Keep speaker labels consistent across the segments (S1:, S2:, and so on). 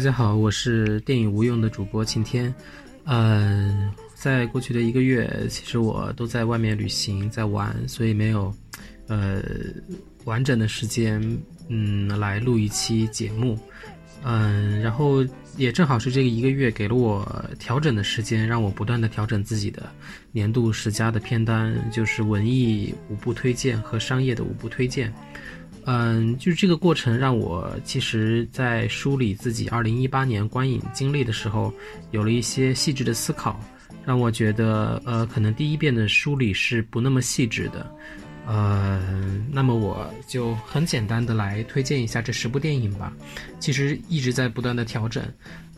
S1: 大家好，我是电影无用的主播晴天。嗯，在过去的一个月，其实我都在外面旅行，在玩，所以没有呃完整的时间嗯来录一期节目。嗯，然后也正好是这个一个月给了我调整的时间，让我不断的调整自己的年度十佳的片单，就是文艺五部推荐和商业的五部推荐。嗯，就是这个过程让我其实，在梳理自己二零一八年观影经历的时候，有了一些细致的思考，让我觉得，呃，可能第一遍的梳理是不那么细致的，呃，那么我就很简单的来推荐一下这十部电影吧。其实一直在不断的调整，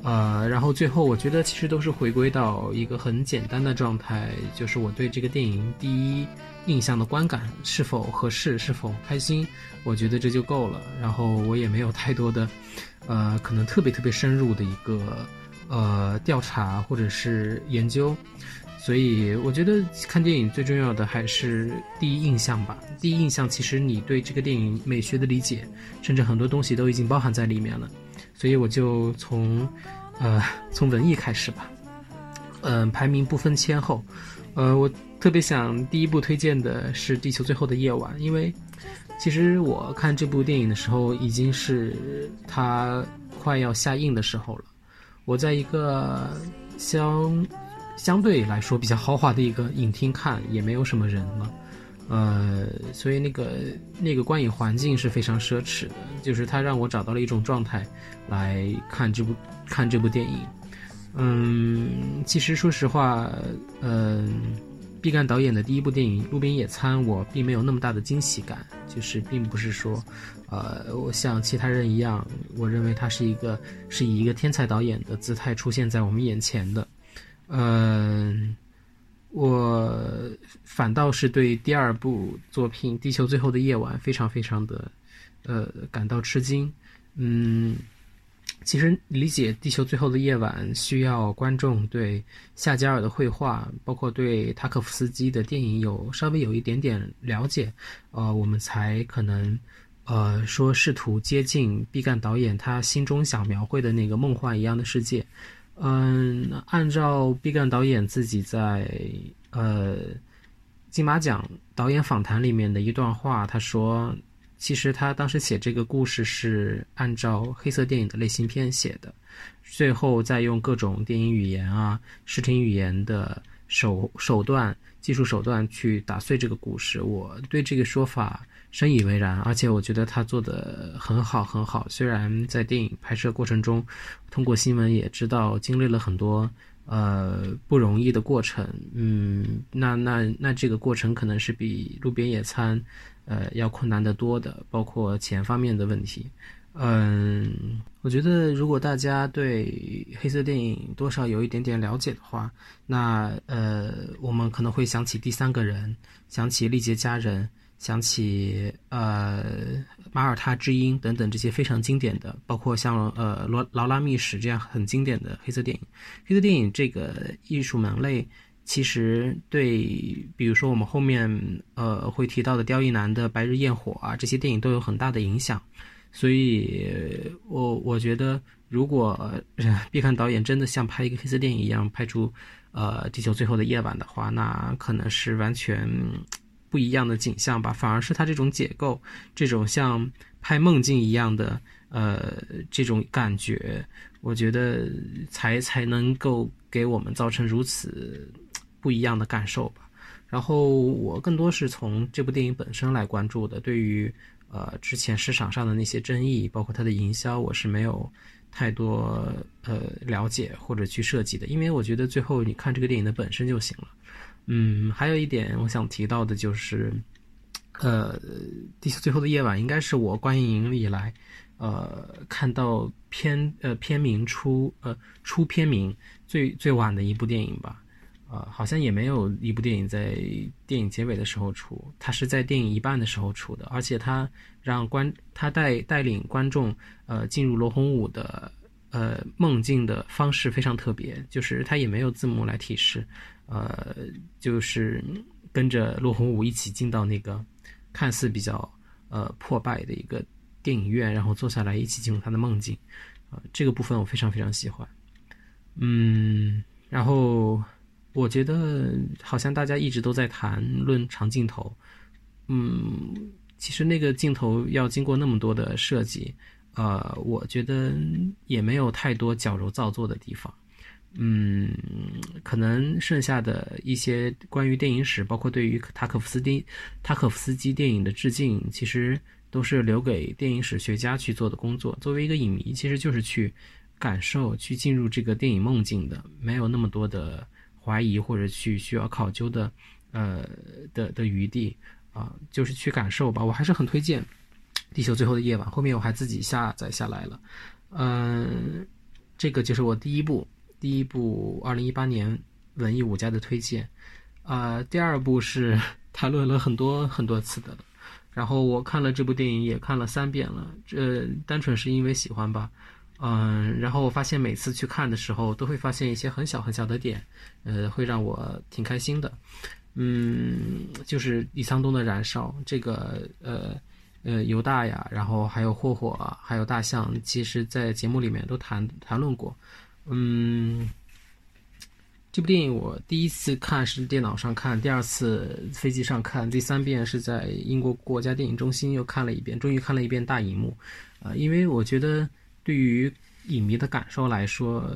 S1: 呃，然后最后我觉得其实都是回归到一个很简单的状态，就是我对这个电影第一。印象的观感是否合适，是否开心，我觉得这就够了。然后我也没有太多的，呃，可能特别特别深入的一个呃调查或者是研究，所以我觉得看电影最重要的还是第一印象吧。第一印象其实你对这个电影美学的理解，甚至很多东西都已经包含在里面了。所以我就从呃从文艺开始吧，嗯，排名不分先后，呃我。特别想第一部推荐的是《地球最后的夜晚》，因为其实我看这部电影的时候已经是它快要下映的时候了。我在一个相相对来说比较豪华的一个影厅看，也没有什么人了，呃，所以那个那个观影环境是非常奢侈的，就是它让我找到了一种状态来看这部看这部电影。嗯，其实说实话，嗯。毕赣导演的第一部电影《路边野餐》，我并没有那么大的惊喜感，就是并不是说，呃，我像其他人一样，我认为他是一个是以一个天才导演的姿态出现在我们眼前的，嗯，我反倒是对第二部作品《地球最后的夜晚》非常非常的，呃，感到吃惊，嗯。其实理解《地球最后的夜晚》需要观众对夏加尔的绘画，包括对塔可夫斯基的电影有稍微有一点点了解，呃，我们才可能，呃，说试图接近毕赣导演他心中想描绘的那个梦幻一样的世界。嗯，按照毕赣导演自己在呃金马奖导演访谈里面的一段话，他说。其实他当时写这个故事是按照黑色电影的类型片写的，最后再用各种电影语言啊、视听语言的手手段、技术手段去打碎这个故事。我对这个说法深以为然，而且我觉得他做的很好很好。虽然在电影拍摄过程中，通过新闻也知道经历了很多呃不容易的过程，嗯，那那那这个过程可能是比路边野餐。呃，要困难得多的，包括钱方面的问题。嗯，我觉得如果大家对黑色电影多少有一点点了解的话，那呃，我们可能会想起第三个人，想起丽杰家人，想起呃马耳他之音等等这些非常经典的，包括像呃罗劳拉密史这样很经典的黑色电影。黑色电影这个艺术门类。其实对，比如说我们后面呃会提到的刁亦男的《白日焰火》啊，这些电影都有很大的影响。所以，我我觉得，如果 毕赣导演真的像拍一个黑色电影一样拍出呃《地球最后的夜晚》的话，那可能是完全不一样的景象吧。反而是他这种解构，这种像拍梦境一样的呃这种感觉，我觉得才才能够给我们造成如此。不一样的感受吧，然后我更多是从这部电影本身来关注的。对于呃之前市场上的那些争议，包括它的营销，我是没有太多呃了解或者去设计的，因为我觉得最后你看这个电影的本身就行了。嗯，还有一点我想提到的就是，呃，《地球最后的夜晚》应该是我观影以来呃看到片呃片名出呃出片名最最晚的一部电影吧。呃，好像也没有一部电影在电影结尾的时候出，它是在电影一半的时候出的，而且它让观它带带领观众呃进入罗红武的呃梦境的方式非常特别，就是它也没有字幕来提示，呃，就是跟着罗红武一起进到那个看似比较呃破败的一个电影院，然后坐下来一起进入他的梦境。啊，这个部分我非常非常喜欢。嗯，然后我觉得好像大家一直都在谈论长镜头，嗯，其实那个镜头要经过那么多的设计，呃，我觉得也没有太多矫揉造作的地方。嗯，可能剩下的一些关于电影史，包括对于塔可夫斯基、塔可夫斯基电影的致敬，其实都是留给电影史学家去做的工作。作为一个影迷，其实就是去感受、去进入这个电影梦境的，没有那么多的怀疑或者去需要考究的，呃的的余地啊，就是去感受吧。我还是很推荐《地球最后的夜晚》，后面我还自己下载下来了。嗯，这个就是我第一部。第一部二零一八年文艺五家的推荐，啊，第二部是 谈论了很多很多次的，然后我看了这部电影也看了三遍了，这单纯是因为喜欢吧，嗯，然后我发现每次去看的时候都会发现一些很小很小的点，呃，会让我挺开心的，嗯，就是李沧东的燃烧，这个呃呃犹大呀，然后还有霍霍，还有大象，其实在节目里面都谈谈论过。嗯，这部电影我第一次看是电脑上看，第二次飞机上看，第三遍是在英国国家电影中心又看了一遍，终于看了一遍大荧幕。呃，因为我觉得对于影迷的感受来说，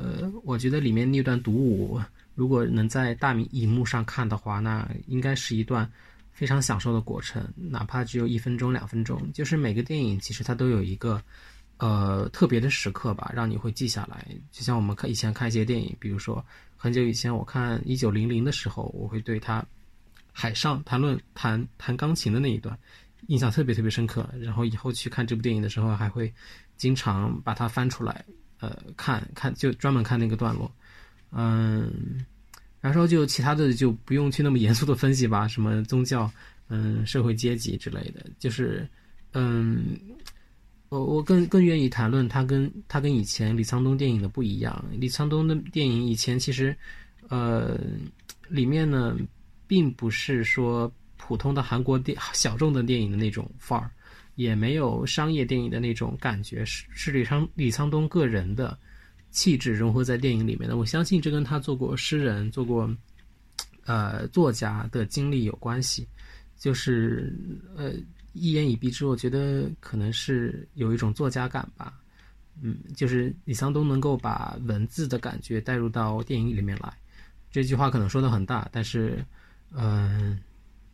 S1: 我觉得里面那段独舞，如果能在大荧幕上看的话，那应该是一段非常享受的过程，哪怕只有一分钟、两分钟。就是每个电影其实它都有一个。呃，特别的时刻吧，让你会记下来。就像我们看以前看一些电影，比如说很久以前我看《一九零零》的时候，我会对他海上谈论弹弹钢琴的那一段印象特别特别深刻。然后以后去看这部电影的时候，还会经常把它翻出来，呃，看看就专门看那个段落。嗯，然后就其他的就不用去那么严肃的分析吧，什么宗教、嗯，社会阶级之类的，就是嗯。我我更更愿意谈论他跟他跟以前李沧东电影的不一样。李沧东的电影以前其实，呃，里面呢，并不是说普通的韩国电小众的电影的那种范儿，也没有商业电影的那种感觉，是是李沧李沧东个人的气质融合在电影里面的。我相信这跟他做过诗人、做过呃作家的经历有关系，就是呃。一言以蔽之，我觉得可能是有一种作家感吧，嗯，就是李沧东能够把文字的感觉带入到电影里面来。这句话可能说的很大，但是，嗯，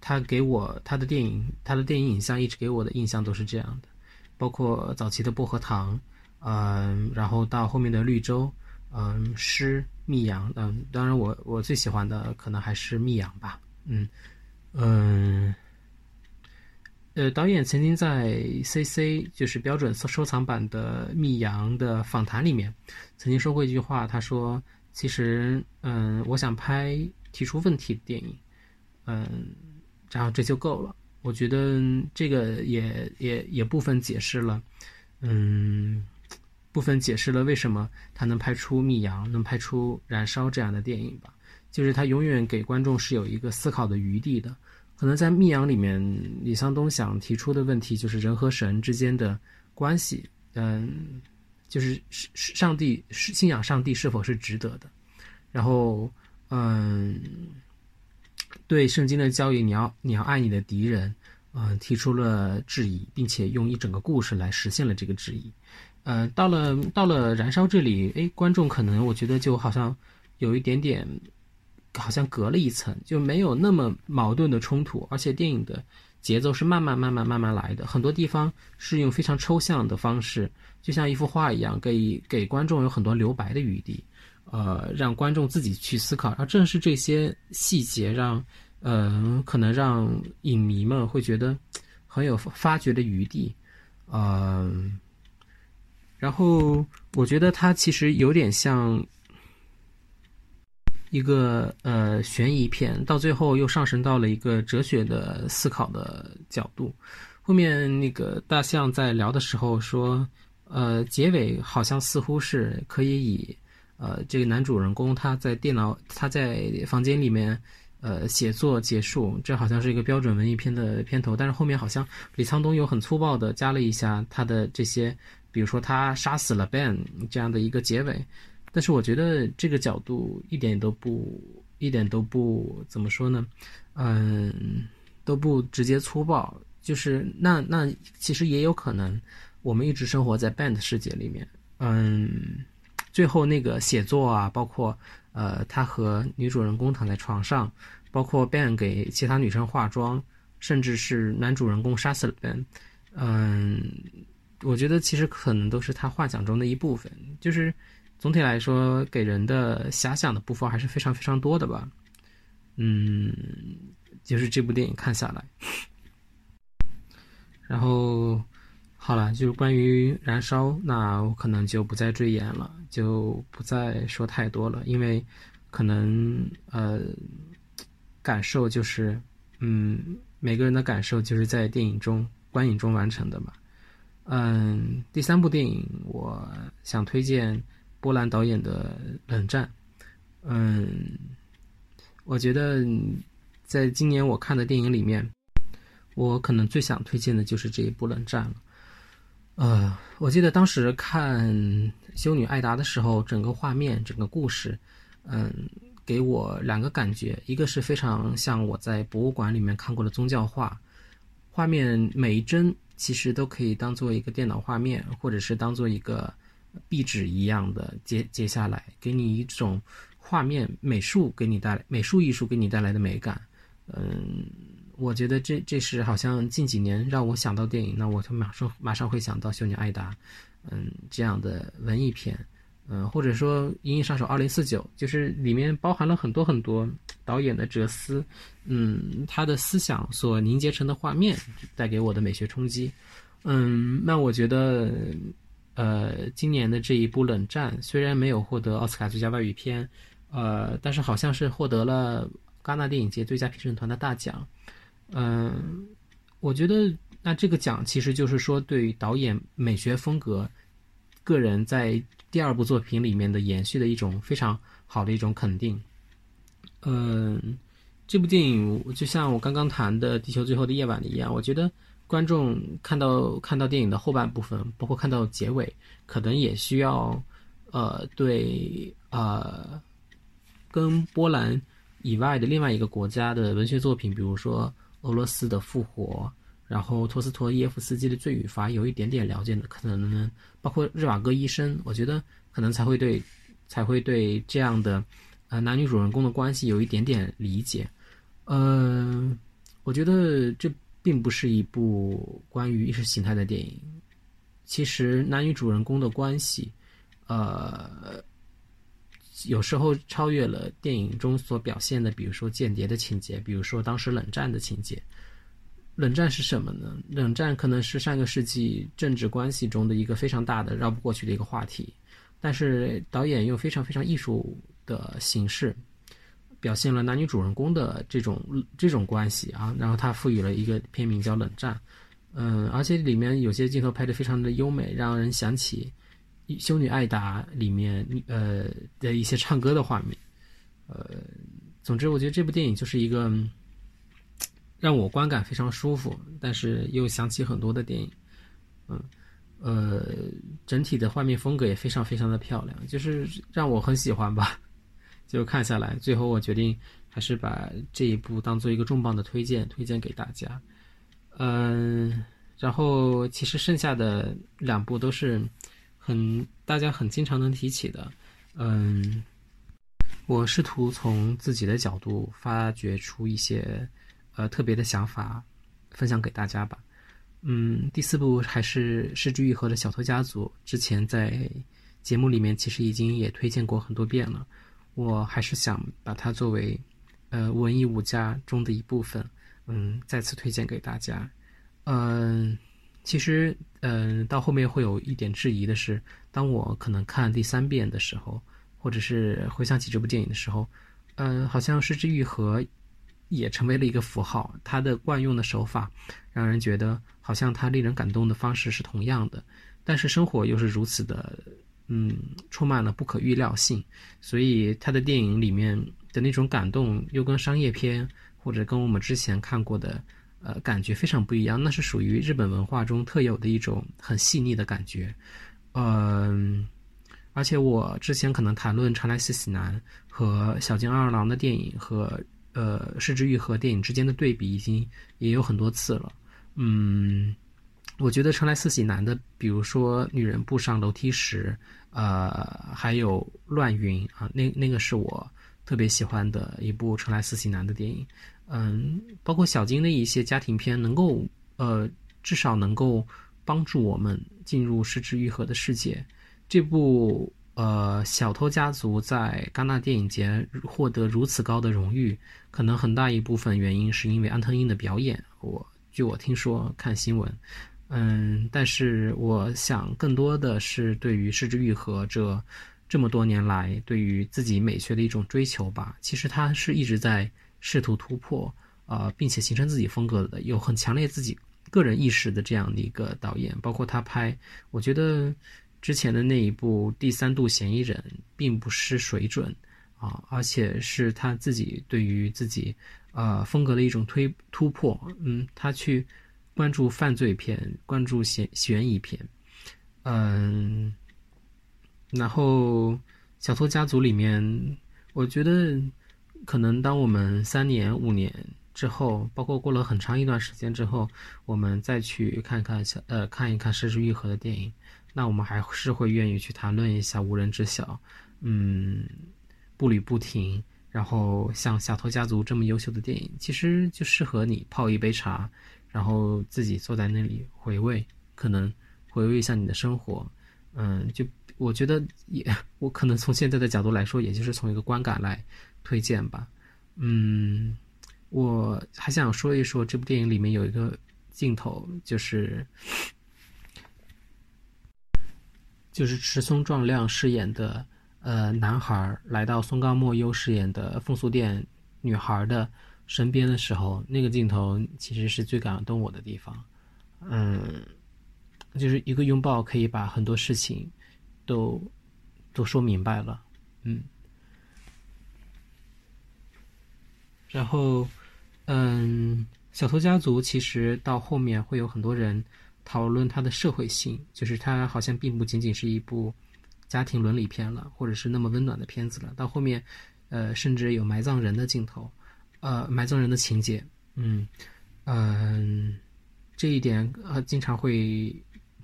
S1: 他给我他的电影，他的电影影像一直给我的印象都是这样的，包括早期的薄荷糖，嗯，然后到后面的绿洲，嗯，诗密阳，嗯，当然我我最喜欢的可能还是密阳吧，嗯，嗯。呃，导演曾经在 CC 就是标准收藏版的《密阳》的访谈里面，曾经说过一句话，他说：“其实，嗯，我想拍提出问题的电影，嗯，然后这就够了。”我觉得这个也也也部分解释了，嗯，部分解释了为什么他能拍出《密阳》，能拍出《燃烧》这样的电影吧，就是他永远给观众是有一个思考的余地的。可能在《密阳》里面，李沧东想提出的问题就是人和神之间的关系，嗯，就是是上帝是信仰上帝是否是值得的，然后，嗯，对圣经的教育，你要你要爱你的敌人，嗯，提出了质疑，并且用一整个故事来实现了这个质疑，呃，到了到了燃烧这里，哎，观众可能我觉得就好像有一点点。好像隔了一层，就没有那么矛盾的冲突，而且电影的节奏是慢慢、慢慢、慢慢来的，很多地方是用非常抽象的方式，就像一幅画一样，给给观众有很多留白的余地，呃，让观众自己去思考。而正是这些细节，让呃，可能让影迷们会觉得很有发掘的余地，嗯，然后我觉得它其实有点像。一个呃悬疑片，到最后又上升到了一个哲学的思考的角度。后面那个大象在聊的时候说，呃，结尾好像似乎是可以以呃这个男主人公他在电脑他在房间里面呃写作结束，这好像是一个标准文艺片的片头。但是后面好像李沧东有很粗暴的加了一下他的这些比如说他杀死了 Ben 这样的一个结尾。但是我觉得这个角度一点都不，一点都不怎么说呢？嗯，都不直接粗暴。就是那那其实也有可能，我们一直生活在 Ben 的世界里面。嗯，最后那个写作啊，包括呃他和女主人公躺在床上，包括 Ben 给其他女生化妆，甚至是男主人公杀死了 Ben。嗯，我觉得其实可能都是他幻想中的一部分。就是。总体来说，给人的遐想的部分还是非常非常多的吧。嗯，就是这部电影看下来，然后好了，就是关于燃烧，那我可能就不再赘言了，就不再说太多了，因为可能呃，感受就是，嗯，每个人的感受就是在电影中观影中完成的嘛。嗯，第三部电影，我想推荐。波兰导演的《冷战》，嗯，我觉得在今年我看的电影里面，我可能最想推荐的就是这一部《冷战》了。呃，我记得当时看《修女艾达》的时候，整个画面、整个故事，嗯，给我两个感觉：一个是非常像我在博物馆里面看过的宗教画，画面每一帧其实都可以当做一个电脑画面，或者是当做一个。壁纸一样的接接下来，给你一种画面美术给你带来美术艺术给你带来的美感。嗯，我觉得这这是好像近几年让我想到电影，那我就马上马上会想到《修女艾达》，嗯，这样的文艺片，嗯，或者说《银翼杀手二零四九》，就是里面包含了很多很多导演的哲思，嗯，他的思想所凝结成的画面带给我的美学冲击。嗯，那我觉得。呃，今年的这一部《冷战》虽然没有获得奥斯卡最佳外语片，呃，但是好像是获得了戛纳电影节最佳评审团的大奖。嗯，我觉得那这个奖其实就是说对于导演美学风格、个人在第二部作品里面的延续的一种非常好的一种肯定。嗯，这部电影就像我刚刚谈的《地球最后的夜晚》一样，我觉得。观众看到看到电影的后半部分，包括看到结尾，可能也需要，呃，对呃，跟波兰以外的另外一个国家的文学作品，比如说俄罗斯的《复活》，然后托斯托耶夫斯基的《罪与罚》，有一点点了解的，可能包括日瓦戈医生，我觉得可能才会对才会对这样的呃男女主人公的关系有一点点理解。嗯，我觉得这。并不是一部关于意识形态的电影。其实男女主人公的关系，呃，有时候超越了电影中所表现的，比如说间谍的情节，比如说当时冷战的情节。冷战是什么呢？冷战可能是上个世纪政治关系中的一个非常大的绕不过去的一个话题，但是导演用非常非常艺术的形式。表现了男女主人公的这种这种关系啊，然后他赋予了一个片名叫《冷战》，嗯，而且里面有些镜头拍得非常的优美，让人想起《修女艾达》里面呃的一些唱歌的画面，呃，总之我觉得这部电影就是一个让我观感非常舒服，但是又想起很多的电影，嗯，呃，整体的画面风格也非常非常的漂亮，就是让我很喜欢吧。就看下来，最后我决定还是把这一部当做一个重磅的推荐，推荐给大家。嗯，然后其实剩下的两部都是很大家很经常能提起的。嗯，我试图从自己的角度发掘出一些呃特别的想法，分享给大家吧。嗯，第四部还是失之愈合的小偷家族，之前在节目里面其实已经也推荐过很多遍了。我还是想把它作为，呃，文艺五家中的一部分，嗯，再次推荐给大家。嗯，其实，嗯，到后面会有一点质疑的是，当我可能看第三遍的时候，或者是回想起这部电影的时候，嗯，好像失之愈合也成为了一个符号，它的惯用的手法让人觉得好像它令人感动的方式是同样的，但是生活又是如此的。嗯，充满了不可预料性，所以他的电影里面的那种感动，又跟商业片或者跟我们之前看过的，呃，感觉非常不一样，那是属于日本文化中特有的一种很细腻的感觉，嗯，而且我之前可能谈论长濑四喜男和小津二郎的电影和呃失之愈合电影之间的对比，已经也有很多次了，嗯，我觉得长濑四喜男的，比如说女人步上楼梯时，呃，还有乱云啊，那那个是我特别喜欢的一部长濑四喜男的电影。嗯，包括小金的一些家庭片，能够呃，至少能够帮助我们进入失之愈合的世界。这部呃《小偷家族》在戛纳电影节获得如此高的荣誉，可能很大一部分原因是因为安藤英的表演。我据我听说看新闻，嗯，但是我想更多的是对于失之愈合这这么多年来对于自己美学的一种追求吧。其实他是一直在。试图突破，呃，并且形成自己风格的，有很强烈自己个人意识的这样的一个导演，包括他拍，我觉得之前的那一部《第三度嫌疑人》并不失水准，啊，而且是他自己对于自己呃风格的一种推突破，嗯，他去关注犯罪片，关注悬悬疑片，嗯，然后《小偷家族》里面，我觉得。可能当我们三年、五年之后，包括过了很长一段时间之后，我们再去看看小呃看一看《失之愈合》的电影，那我们还是会愿意去谈论一下《无人知晓》，嗯，步履不停，然后像《小偷家族》这么优秀的电影，其实就适合你泡一杯茶，然后自己坐在那里回味，可能回味一下你的生活，嗯，就我觉得也，我可能从现在的角度来说，也就是从一个观感来。推荐吧，嗯，我还想说一说这部电影里面有一个镜头，就是就是池松壮亮饰演的呃男孩来到松冈莫优饰演的风俗店女孩的身边的时候，那个镜头其实是最感动我的地方，嗯，就是一个拥抱可以把很多事情都都说明白了，嗯。然后，嗯，小偷家族其实到后面会有很多人讨论它的社会性，就是它好像并不仅仅是一部家庭伦理片了，或者是那么温暖的片子了。到后面，呃，甚至有埋葬人的镜头，呃，埋葬人的情节，嗯嗯，这一点呃经常会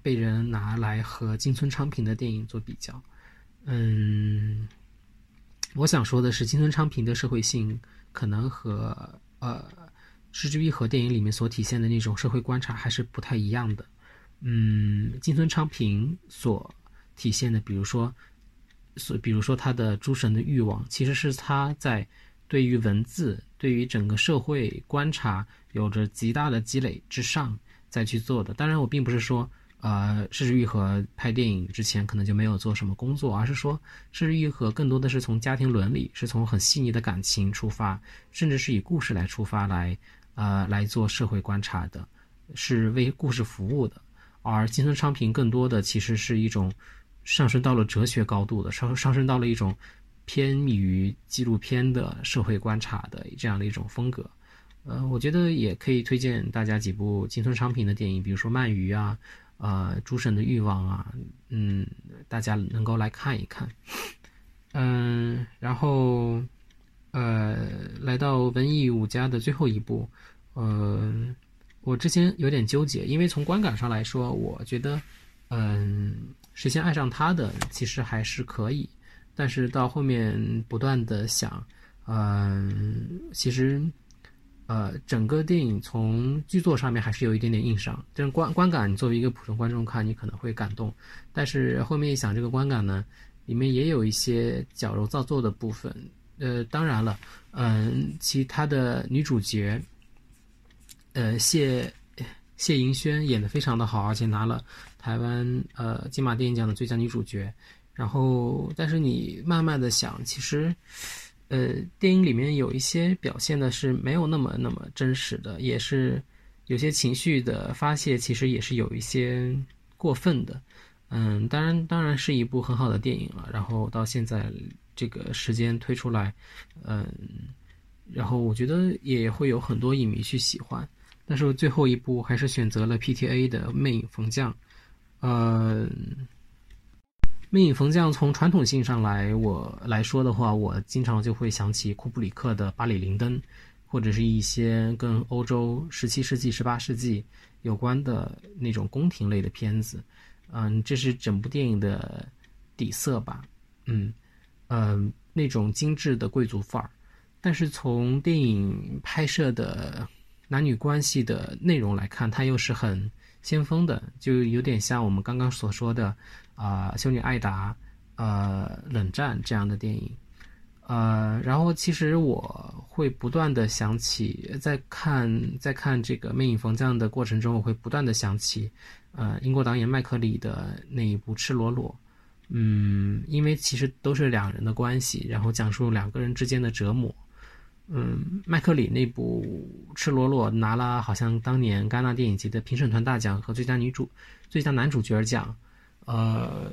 S1: 被人拿来和金村昌平的电影做比较。嗯，我想说的是，金村昌平的社会性。可能和呃《失之愈合》电影里面所体现的那种社会观察还是不太一样的。嗯，金村昌平所体现的，比如说，所比如说他的诸神的欲望，其实是他在对于文字、对于整个社会观察有着极大的积累之上再去做的。当然，我并不是说。呃，失之愈合拍电影之前可能就没有做什么工作，而是说失之愈合更多的是从家庭伦理，是从很细腻的感情出发，甚至是以故事来出发来，呃，来做社会观察的，是为故事服务的。而金村昌平更多的其实是一种上升到了哲学高度的，上上升到了一种偏于纪录片的社会观察的这样的一种风格。呃，我觉得也可以推荐大家几部金村昌平的电影，比如说《鳗鱼》啊。呃，诸神的欲望啊，嗯，大家能够来看一看，嗯，然后，呃，来到文艺五家的最后一部，呃，我之前有点纠结，因为从观感上来说，我觉得，嗯，谁先爱上他的其实还是可以，但是到后面不断的想，嗯，其实。呃，整个电影从剧作上面还是有一点点硬伤，这种观观感，作为一个普通观众看，你可能会感动，但是后面一想，这个观感呢，里面也有一些矫揉造作的部分。呃，当然了，嗯，其他的女主角，呃，谢谢盈萱演的非常的好，而且拿了台湾呃金马电影奖的最佳女主角。然后，但是你慢慢的想，其实。呃，电影里面有一些表现的是没有那么那么真实的，也是有些情绪的发泄，其实也是有一些过分的。嗯，当然，当然是一部很好的电影了。然后到现在这个时间推出来，嗯，然后我觉得也会有很多影迷去喜欢。但是最后一部还是选择了 PTA 的《魅影逢将》。嗯，《魅影逢将》从传统性上来我来说的话，我经常就会想起库布里克的《巴里灵灯》，或者是一些跟欧洲十七世纪、十八世纪有关的那种宫廷类的片子。嗯，这是整部电影的底色吧？嗯，呃，那种精致的贵族范儿。但是从电影拍摄的男女关系的内容来看，它又是很。先锋的，就有点像我们刚刚所说的，啊，修女艾达，呃，冷战这样的电影，呃，然后其实我会不断的想起，在看在看这个《魅影逢将》的过程中，我会不断的想起，呃，英国导演麦克里的那一部《赤裸裸》，嗯，因为其实都是两人的关系，然后讲述两个人之间的折磨。嗯，麦克里那部《赤裸裸》拿了好像当年戛纳电影节的评审团大奖和最佳女主、最佳男主角奖，呃，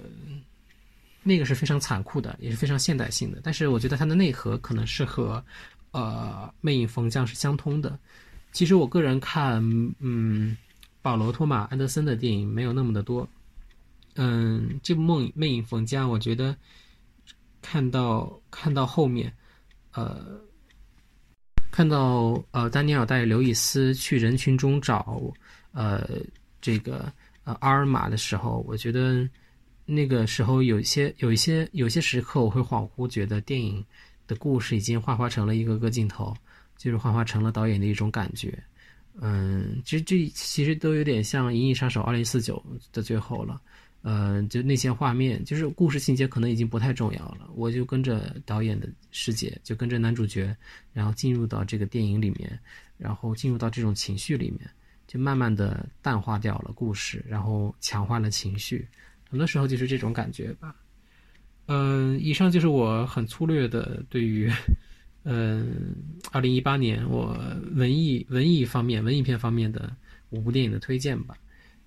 S1: 那个是非常残酷的，也是非常现代性的。但是我觉得它的内核可能是和呃《魅影逢将》是相通的。其实我个人看，嗯，保罗·托马·安德森的电影没有那么的多。嗯，这部《梦魅影逢将》，我觉得看到看到后面，呃。看到呃，丹尼尔带刘易斯去人群中找呃这个呃阿尔玛的时候，我觉得那个时候有一些有一些有些时刻，我会恍惚觉得电影的故事已经幻化成了一个个镜头，就是幻化成了导演的一种感觉。嗯，其实这其实都有点像《银翼杀手二零四九》的最后了。呃，就那些画面，就是故事情节可能已经不太重要了。我就跟着导演的世界，就跟着男主角，然后进入到这个电影里面，然后进入到这种情绪里面，就慢慢的淡化掉了故事，然后强化了情绪。很多时候就是这种感觉吧。嗯，以上就是我很粗略的对于，嗯，二零一八年我文艺文艺方面文艺片方面的五部电影的推荐吧。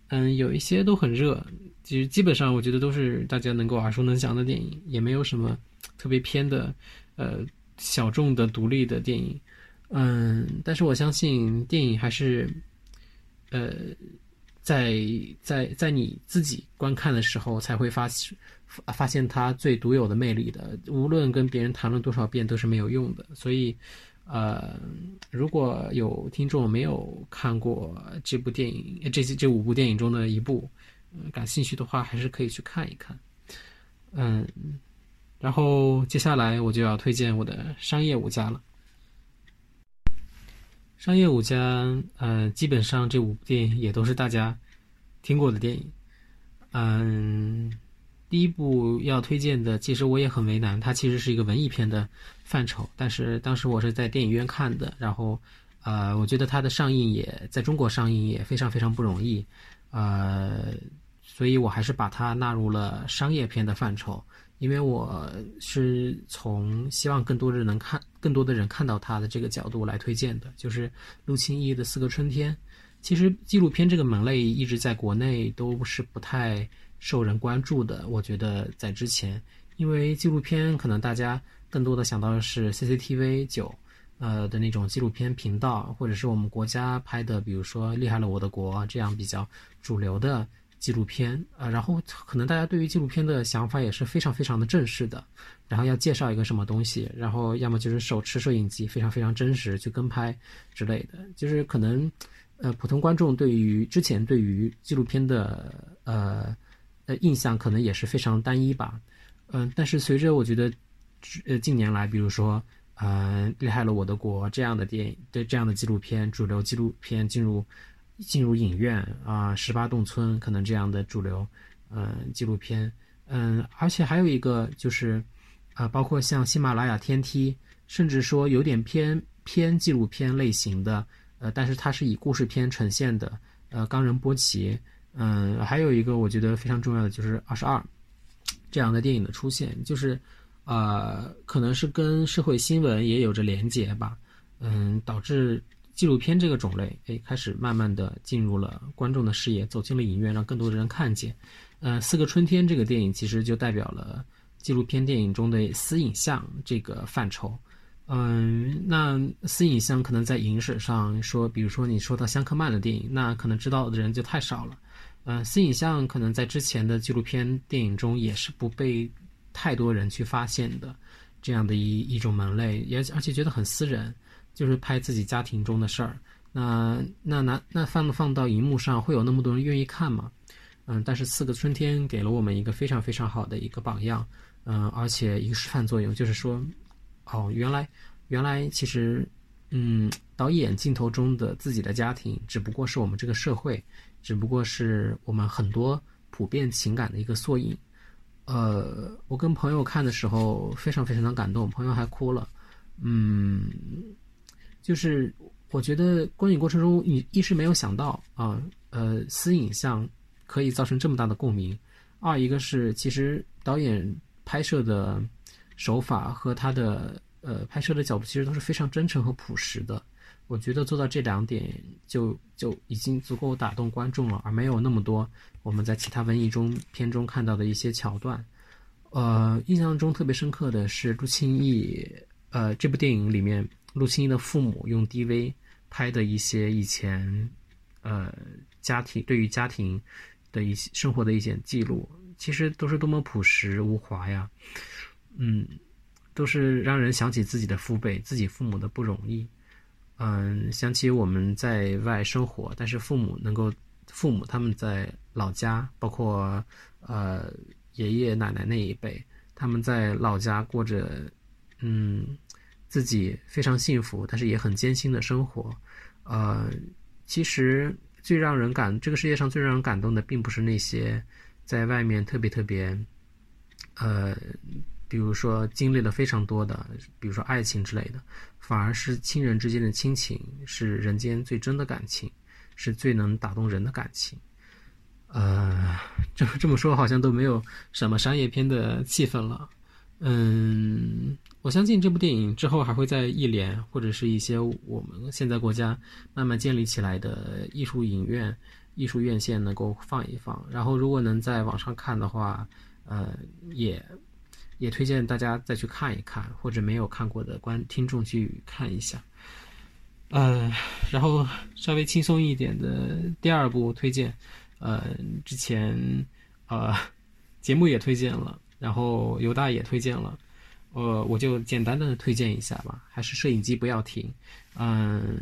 S1: 嗯，有一些都很热。其实基本上，我觉得都是大家能够耳熟能详的电影，也没有什么特别偏的，呃，小众的独立的电影。嗯，但是我相信电影还是，呃，在在在你自己观看的时候才会发发发现它最独有的魅力的。无论跟别人谈论多少遍都是没有用的。所以，呃，如果有听众没有看过这部电影，这这五部电影中的一部。感兴趣的话，还是可以去看一看。嗯，然后接下来我就要推荐我的商业五家了。商业五家，呃，基本上这五部电影也都是大家听过的电影。嗯，第一部要推荐的，其实我也很为难，它其实是一个文艺片的范畴，但是当时我是在电影院看的，然后，呃，我觉得它的上映也在中国上映也非常非常不容易。呃，所以我还是把它纳入了商业片的范畴，因为我是从希望更多人能看，更多的人看到他的这个角度来推荐的，就是陆清义的《四个春天》。其实纪录片这个门类一直在国内都是不太受人关注的，我觉得在之前，因为纪录片可能大家更多的想到的是 CCTV 九。呃的那种纪录片频道，或者是我们国家拍的，比如说《厉害了我的国》这样比较主流的纪录片，呃，然后可能大家对于纪录片的想法也是非常非常的正式的，然后要介绍一个什么东西，然后要么就是手持摄影机，非常非常真实去跟拍之类的，就是可能，呃，普通观众对于之前对于纪录片的呃呃印象可能也是非常单一吧，嗯，但是随着我觉得，呃，近年来，比如说。嗯，厉害了我的国这样的电影，对这样的纪录片，主流纪录片进入进入影院啊，十八洞村可能这样的主流，嗯，纪录片，嗯，而且还有一个就是，啊，包括像喜马拉雅天梯，甚至说有点偏偏纪录片类型的，呃，但是它是以故事片呈现的，呃，冈仁波齐，嗯，还有一个我觉得非常重要的就是二十二这样的电影的出现，就是。呃，可能是跟社会新闻也有着连结吧，嗯，导致纪录片这个种类，哎，开始慢慢的进入了观众的视野，走进了影院，让更多的人看见。呃，《四个春天》这个电影其实就代表了纪录片电影中的私影像这个范畴。嗯，那私影像可能在影史上说，比如说你说到香克曼的电影，那可能知道的人就太少了。嗯，私影像可能在之前的纪录片电影中也是不被太多人去发现的，这样的一一种门类，也而且觉得很私人，就是拍自己家庭中的事儿。那那拿那放放到荧幕上，会有那么多人愿意看吗？嗯，但是《四个春天》给了我们一个非常非常好的一个榜样，嗯，而且一个示范作用，就是说，哦，原来原来其实，嗯，导演镜头中的自己的家庭，只不过是我们这个社会，只不过是我们很多普遍情感的一个缩影。呃，我跟朋友看的时候，非常非常的感动，朋友还哭了。嗯，就是我觉得观影过程中，你一是没有想到啊，呃，私影像。可以造成这么大的共鸣。二一个是，其实导演拍摄的手法和他的呃拍摄的角度，其实都是非常真诚和朴实的。我觉得做到这两点，就就已经足够打动观众了，而没有那么多我们在其他文艺中片中看到的一些桥段。呃，印象中特别深刻的是陆清义，呃，这部电影里面陆清义的父母用 DV 拍的一些以前呃家庭对于家庭。的一些生活的一些记录，其实都是多么朴实无华呀，嗯，都是让人想起自己的父辈、自己父母的不容易，嗯，想起我们在外生活，但是父母能够，父母他们在老家，包括呃爷爷奶奶那一辈，他们在老家过着嗯自己非常幸福，但是也很艰辛的生活，呃，其实。最让人感，这个世界上最让人感动的，并不是那些在外面特别特别，呃，比如说经历了非常多的，比如说爱情之类的，反而是亲人之间的亲情，是人间最真的感情，是最能打动人的感情。呃，这这么说好像都没有什么商业片的气氛了。嗯。我相信这部电影之后还会在艺联或者是一些我们现在国家慢慢建立起来的艺术影院、艺术院线能够放一放。然后，如果能在网上看的话，呃，也也推荐大家再去看一看，或者没有看过的观听众去看一下。呃，然后稍微轻松一点的第二部推荐，呃，之前呃节目也推荐了，然后犹大也推荐了。呃，我就简单的推荐一下吧，还是摄影机不要停。嗯，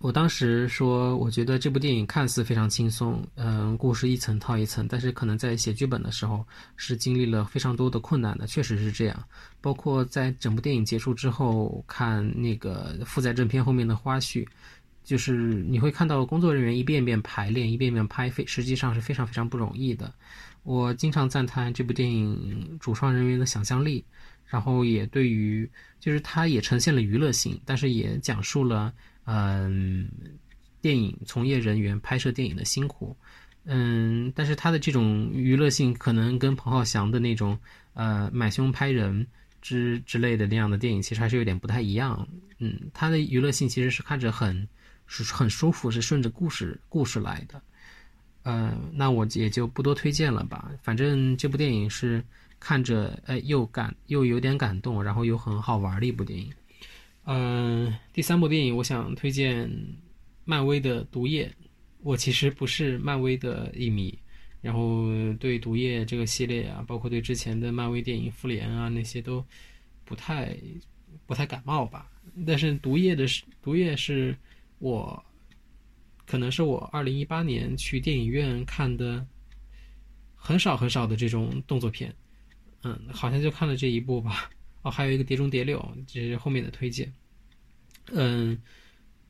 S1: 我当时说，我觉得这部电影看似非常轻松，嗯，故事一层套一层，但是可能在写剧本的时候是经历了非常多的困难的，确实是这样。包括在整部电影结束之后，看那个附在正片后面的花絮，就是你会看到工作人员一遍遍排练，一遍遍拍，非实际上是非常非常不容易的。我经常赞叹这部电影主创人员的想象力，然后也对于就是它也呈现了娱乐性，但是也讲述了嗯电影从业人员拍摄电影的辛苦，嗯，但是它的这种娱乐性可能跟彭浩翔的那种呃买凶拍人之之类的那样的电影其实还是有点不太一样，嗯，它的娱乐性其实是看着很是很舒服，是顺着故事故事来的。嗯，那我也就不多推荐了吧。反正这部电影是看着，哎，又感又有点感动，然后又很好玩的一部电影。嗯，第三部电影我想推荐漫威的《毒液》。我其实不是漫威的一迷，然后对《毒液》这个系列啊，包括对之前的漫威电影《复联》啊那些都不太不太感冒吧。但是《毒液》的是《毒液》是我。可能是我二零一八年去电影院看的很少很少的这种动作片，嗯，好像就看了这一部吧。哦，还有一个《碟中谍六》，这是后面的推荐。嗯，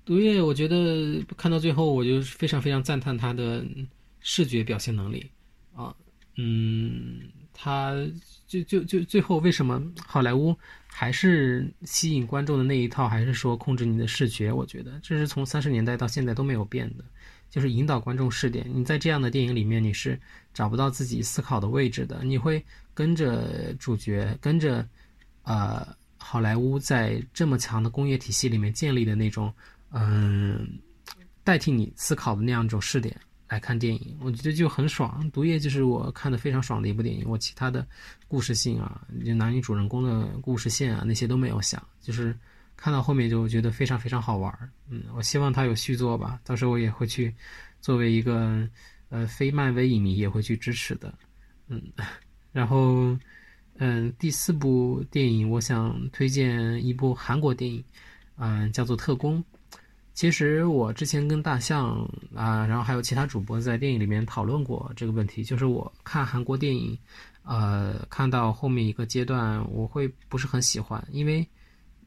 S1: 毒液，我觉得看到最后，我就非常非常赞叹他的视觉表现能力啊，嗯，他就就就最后为什么好莱坞？还是吸引观众的那一套，还是说控制你的视觉？我觉得这是从三十年代到现在都没有变的，就是引导观众视点。你在这样的电影里面，你是找不到自己思考的位置的，你会跟着主角，跟着，呃，好莱坞在这么强的工业体系里面建立的那种，嗯，代替你思考的那样一种视点来看电影，我觉得就很爽。《毒液》就是我看的非常爽的一部电影。我其他的故事性啊，就男女主人公的故事线啊，那些都没有想，就是看到后面就觉得非常非常好玩。嗯，我希望他有续作吧，到时候我也会去作为一个呃非漫威影迷也会去支持的。嗯，然后嗯，第四部电影我想推荐一部韩国电影，嗯，叫做《特工》。其实我之前跟大象啊，然后还有其他主播在电影里面讨论过这个问题，就是我看韩国电影，呃，看到后面一个阶段，我会不是很喜欢，因为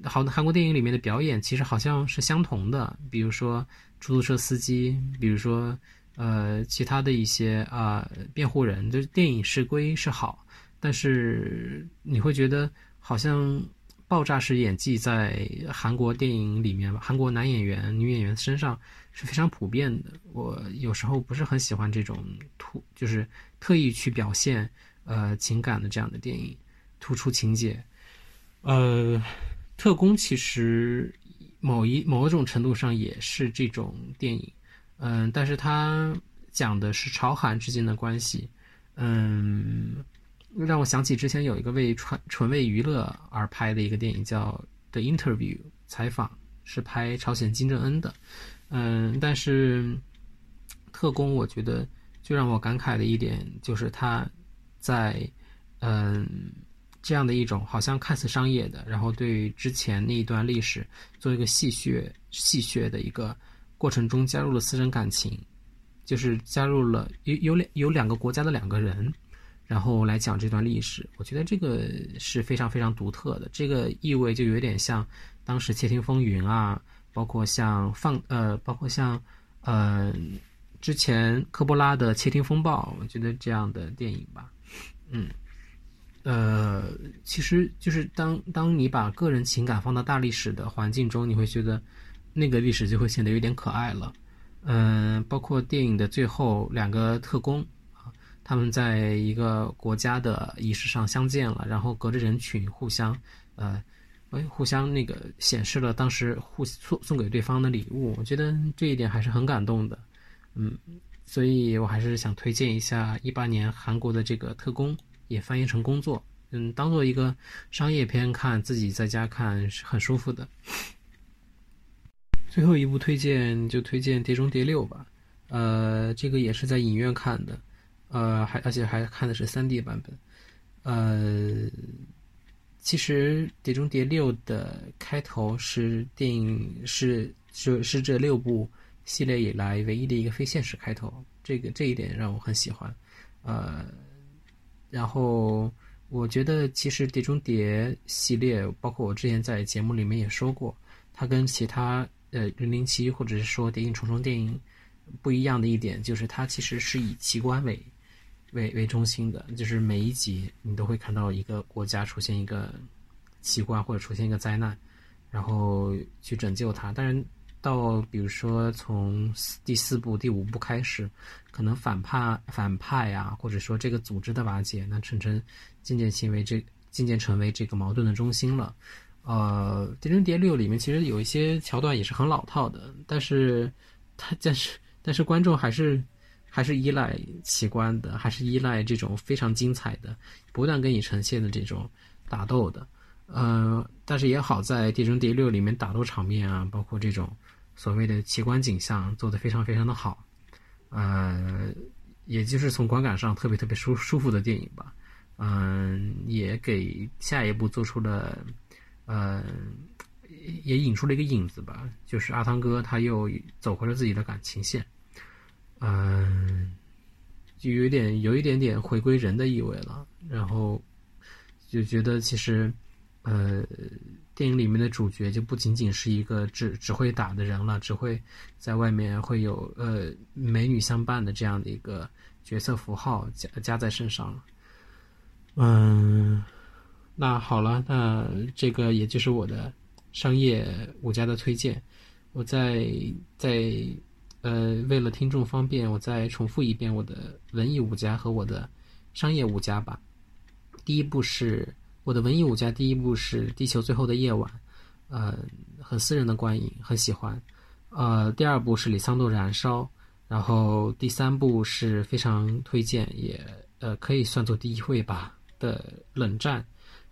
S1: 好韩国电影里面的表演其实好像是相同的，比如说出租车司机，比如说呃其他的一些啊辩护人，就是电影是归是好，但是你会觉得好像。爆炸式演技在韩国电影里面吧，韩国男演员、女演员身上是非常普遍的。我有时候不是很喜欢这种突，就是特意去表现呃情感的这样的电影，突出情节。呃，特工其实某一某种程度上也是这种电影，嗯，但是它讲的是朝韩之间的关系，嗯。让我想起之前有一个为纯纯为娱乐而拍的一个电影，叫《The Interview》采访，是拍朝鲜金正恩的。嗯，但是特工，我觉得最让我感慨的一点就是他在嗯这样的一种好像看似商业的，然后对之前那一段历史做一个戏谑戏谑的一个过程中加入了私人感情，就是加入了有有两有两个国家的两个人。然后来讲这段历史，我觉得这个是非常非常独特的，这个意味就有点像当时《窃听风云》啊，包括像放呃，包括像呃之前科波拉的《窃听风暴》，我觉得这样的电影吧，嗯，呃，其实就是当当你把个人情感放到大历史的环境中，你会觉得那个历史就会显得有点可爱了，嗯，包括电影的最后两个特工。他们在一个国家的仪式上相见了，然后隔着人群互相，呃，哎，互相那个显示了当时互送送给对方的礼物。我觉得这一点还是很感动的，嗯，所以我还是想推荐一下一八年韩国的这个特工，也翻译成工作，嗯，当做一个商业片看，自己在家看是很舒服的。最后一部推荐就推荐《碟中谍六》吧，呃，这个也是在影院看的。呃，还而且还看的是三 D 版本，呃，其实《碟中谍六》的开头是电影是是是这六部系列以来唯一的一个非现实开头，这个这一点让我很喜欢，呃，然后我觉得其实《碟中谍》系列，包括我之前在节目里面也说过，它跟其他呃零零七或者是说《谍影重重》电影不一样的一点，就是它其实是以奇观为为为中心的，就是每一集你都会看到一个国家出现一个奇观或者出现一个灾难，然后去拯救它。但是到比如说从第四部、第五部开始，可能反派反派呀，或者说这个组织的瓦解，那陈晨渐渐成为这渐渐成为这个矛盾的中心了。呃，《碟中谍六》里面其实有一些桥段也是很老套的，但是它但是但是观众还是。还是依赖奇观的，还是依赖这种非常精彩的、不断给你呈现的这种打斗的，呃，但是也好在《碟中谍六》里面打斗场面啊，包括这种所谓的奇观景象做得非常非常的好，呃，也就是从观感上特别特别舒舒服的电影吧，嗯，也给下一部做出了，呃，也引出了一个影子吧，就是阿汤哥他又走回了自己的感情线。嗯，就有点有一点点回归人的意味了，然后就觉得其实，呃，电影里面的主角就不仅仅是一个只只会打的人了，只会在外面会有呃美女相伴的这样的一个角色符号加加在身上了。嗯，那好了，那这个也就是我的商业五家的推荐，我在在。呃，为了听众方便，我再重复一遍我的文艺五家和我的商业五家吧。第一部是我的文艺五家，第一部是《地球最后的夜晚》，呃，很私人的观影，很喜欢。呃，第二部是李桑多《燃烧》，
S2: 然后第三部是非常推荐，也呃可以算作第一位吧的《冷战》。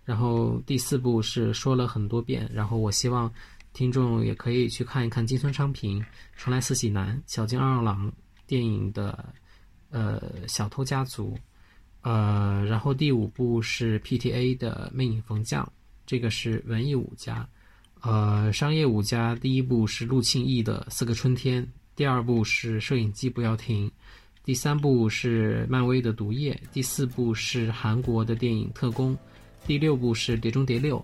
S2: 然后第四部是说了很多遍，然后我希望听众也可以去看一看金村昌平《重来四喜男》、小津二郎电影的呃《小偷家族》。呃，然后第五部是 PTA 的《魅影逢将》，这个是文艺五家。呃，商业五家第一部是陆庆义的《四个春天》，第二部是《摄影机不要停》，第三部是漫威的《毒液》，第四部是韩国的电影《特工》。第六部是《碟中谍六》，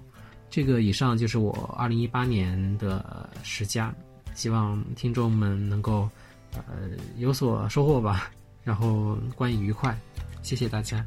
S2: 这个以上就是我二零一八年的十佳，希望听众们能够呃有所收获吧，然后观影愉快，谢谢大家。